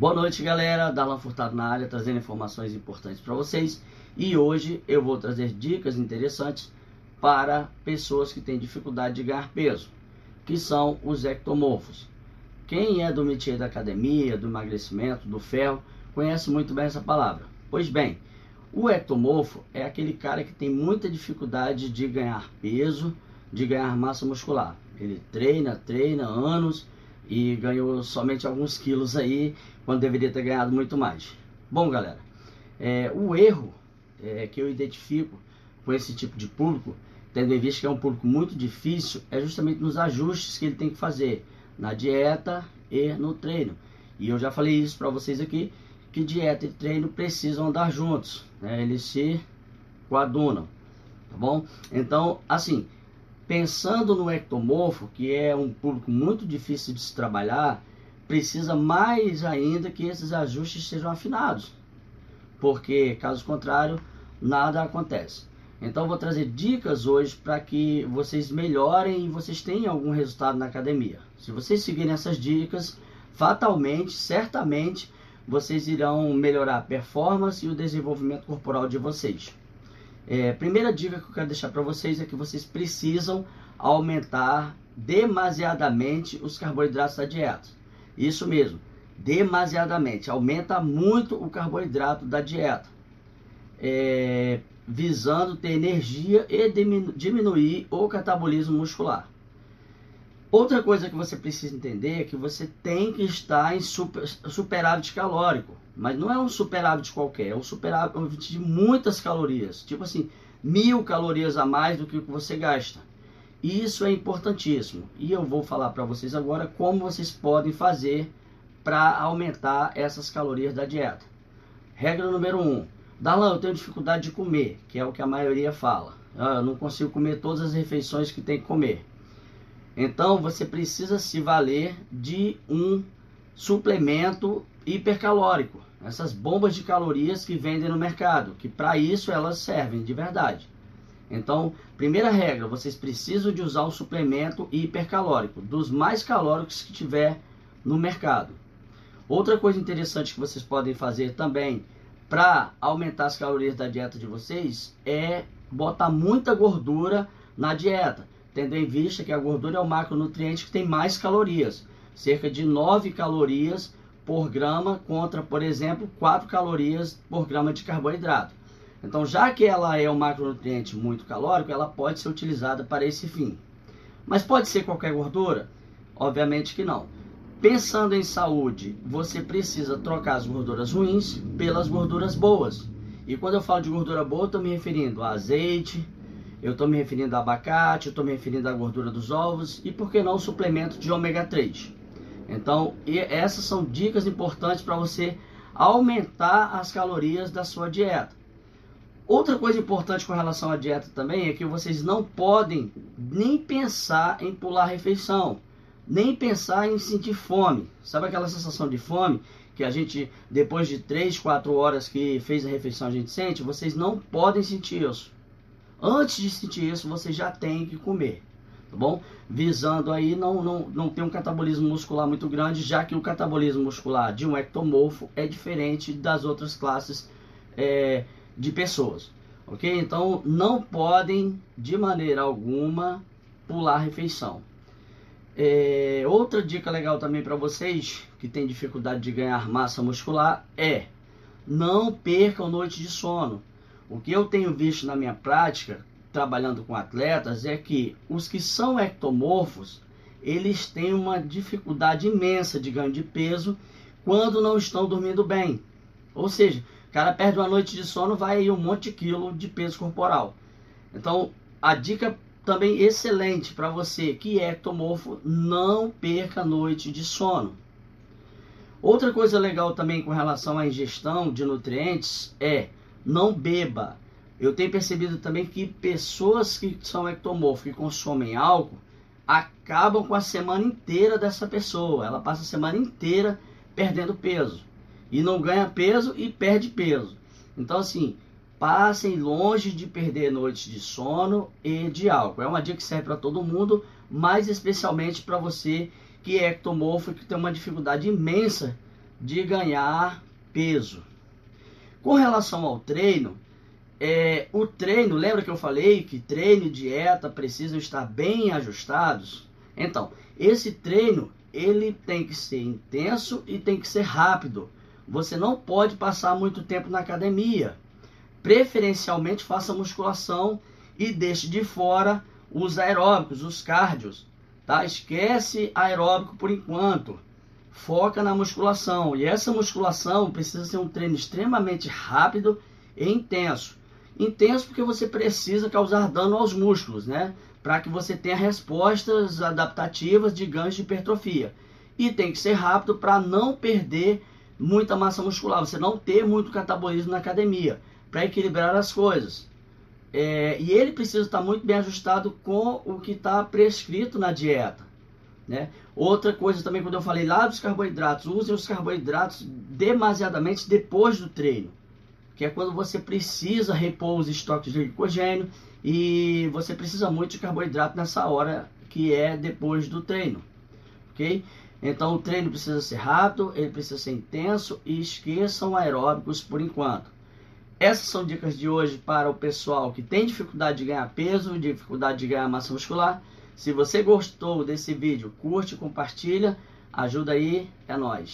Boa noite, galera. Darlan Furtado na área, trazendo informações importantes para vocês. E hoje eu vou trazer dicas interessantes para pessoas que têm dificuldade de ganhar peso, que são os ectomorfos. Quem é do métier da academia, do emagrecimento, do ferro, conhece muito bem essa palavra. Pois bem, o ectomorfo é aquele cara que tem muita dificuldade de ganhar peso, de ganhar massa muscular. Ele treina, treina anos e ganhou somente alguns quilos aí, quando deveria ter ganhado muito mais. Bom, galera, é, o erro é, que eu identifico com esse tipo de público, tendo em vista que é um público muito difícil, é justamente nos ajustes que ele tem que fazer na dieta e no treino. E eu já falei isso para vocês aqui, que dieta e treino precisam andar juntos, né? eles se coadunam, tá bom? Então, assim, pensando no ectomorfo, que é um público muito difícil de se trabalhar, precisa mais ainda que esses ajustes sejam afinados, porque caso contrário, nada acontece. Então, vou trazer dicas hoje para que vocês melhorem e vocês tenham algum resultado na academia. Se vocês seguirem essas dicas, fatalmente, certamente, vocês irão melhorar a performance e o desenvolvimento corporal de vocês. É, primeira dica que eu quero deixar para vocês é que vocês precisam aumentar demasiadamente os carboidratos da dieta. Isso mesmo, demasiadamente. Aumenta muito o carboidrato da dieta. É, visando ter energia e diminuir o catabolismo muscular. Outra coisa que você precisa entender é que você tem que estar em super, superávit calórico. Mas não é um superávit qualquer, é um superávit de muitas calorias. Tipo assim, mil calorias a mais do que o que você gasta. Isso é importantíssimo. E eu vou falar para vocês agora como vocês podem fazer para aumentar essas calorias da dieta. Regra número 1. Um, Darlan, eu tenho dificuldade de comer, que é o que a maioria fala. Ah, eu não consigo comer todas as refeições que tem que comer. Então você precisa se valer de um suplemento hipercalórico, essas bombas de calorias que vendem no mercado, que para isso elas servem de verdade. Então, primeira regra, vocês precisam de usar o suplemento hipercalórico, dos mais calóricos que tiver no mercado. Outra coisa interessante que vocês podem fazer também para aumentar as calorias da dieta de vocês é botar muita gordura na dieta tendo em vista que a gordura é o macronutriente que tem mais calorias, cerca de 9 calorias por grama contra, por exemplo, 4 calorias por grama de carboidrato. Então, já que ela é um macronutriente muito calórico, ela pode ser utilizada para esse fim. Mas pode ser qualquer gordura? Obviamente que não. Pensando em saúde, você precisa trocar as gorduras ruins pelas gorduras boas. E quando eu falo de gordura boa, estou me referindo a azeite, eu estou me referindo a abacate, eu estou me referindo à gordura dos ovos e por que não suplemento de ômega 3. Então, essas são dicas importantes para você aumentar as calorias da sua dieta. Outra coisa importante com relação à dieta também é que vocês não podem nem pensar em pular refeição, nem pensar em sentir fome. Sabe aquela sensação de fome que a gente, depois de 3, 4 horas que fez a refeição, a gente sente? Vocês não podem sentir isso. Antes de sentir isso, você já tem que comer, tá bom? Visando aí não, não, não ter um catabolismo muscular muito grande, já que o catabolismo muscular de um ectomorfo é diferente das outras classes é, de pessoas, ok? Então, não podem, de maneira alguma, pular refeição. É, outra dica legal também para vocês que têm dificuldade de ganhar massa muscular é não percam noite de sono. O que eu tenho visto na minha prática, trabalhando com atletas, é que os que são ectomorfos, eles têm uma dificuldade imensa de ganho de peso quando não estão dormindo bem. Ou seja, o cara perde uma noite de sono, vai aí um monte de quilo de peso corporal. Então, a dica também excelente para você que é ectomorfo, não perca noite de sono. Outra coisa legal também com relação à ingestão de nutrientes é não beba. Eu tenho percebido também que pessoas que são ectomorfos, que consomem álcool, acabam com a semana inteira dessa pessoa. Ela passa a semana inteira perdendo peso. E não ganha peso e perde peso. Então, assim, passem longe de perder noites de sono e de álcool. É uma dica que serve para todo mundo, mas especialmente para você que é ectomorfo e que tem uma dificuldade imensa de ganhar peso. Com relação ao treino, é, o treino, lembra que eu falei que treino e dieta precisam estar bem ajustados? Então, esse treino ele tem que ser intenso e tem que ser rápido. Você não pode passar muito tempo na academia. Preferencialmente faça musculação e deixe de fora os aeróbicos, os cardios, tá? Esquece aeróbico por enquanto. Foca na musculação. E essa musculação precisa ser um treino extremamente rápido e intenso. Intenso porque você precisa causar dano aos músculos, né? Para que você tenha respostas adaptativas de ganho de hipertrofia. E tem que ser rápido para não perder muita massa muscular, você não ter muito catabolismo na academia, para equilibrar as coisas. É, e ele precisa estar muito bem ajustado com o que está prescrito na dieta. Né? Outra coisa também, quando eu falei lá dos carboidratos, usem os carboidratos demasiadamente depois do treino que é quando você precisa repor os estoques de glicogênio e você precisa muito de carboidrato nessa hora que é depois do treino, ok? Então o treino precisa ser rápido, ele precisa ser intenso e esqueçam aeróbicos por enquanto. Essas são dicas de hoje para o pessoal que tem dificuldade de ganhar peso, dificuldade de ganhar massa muscular. Se você gostou desse vídeo, curte, compartilha, ajuda aí, é nóis.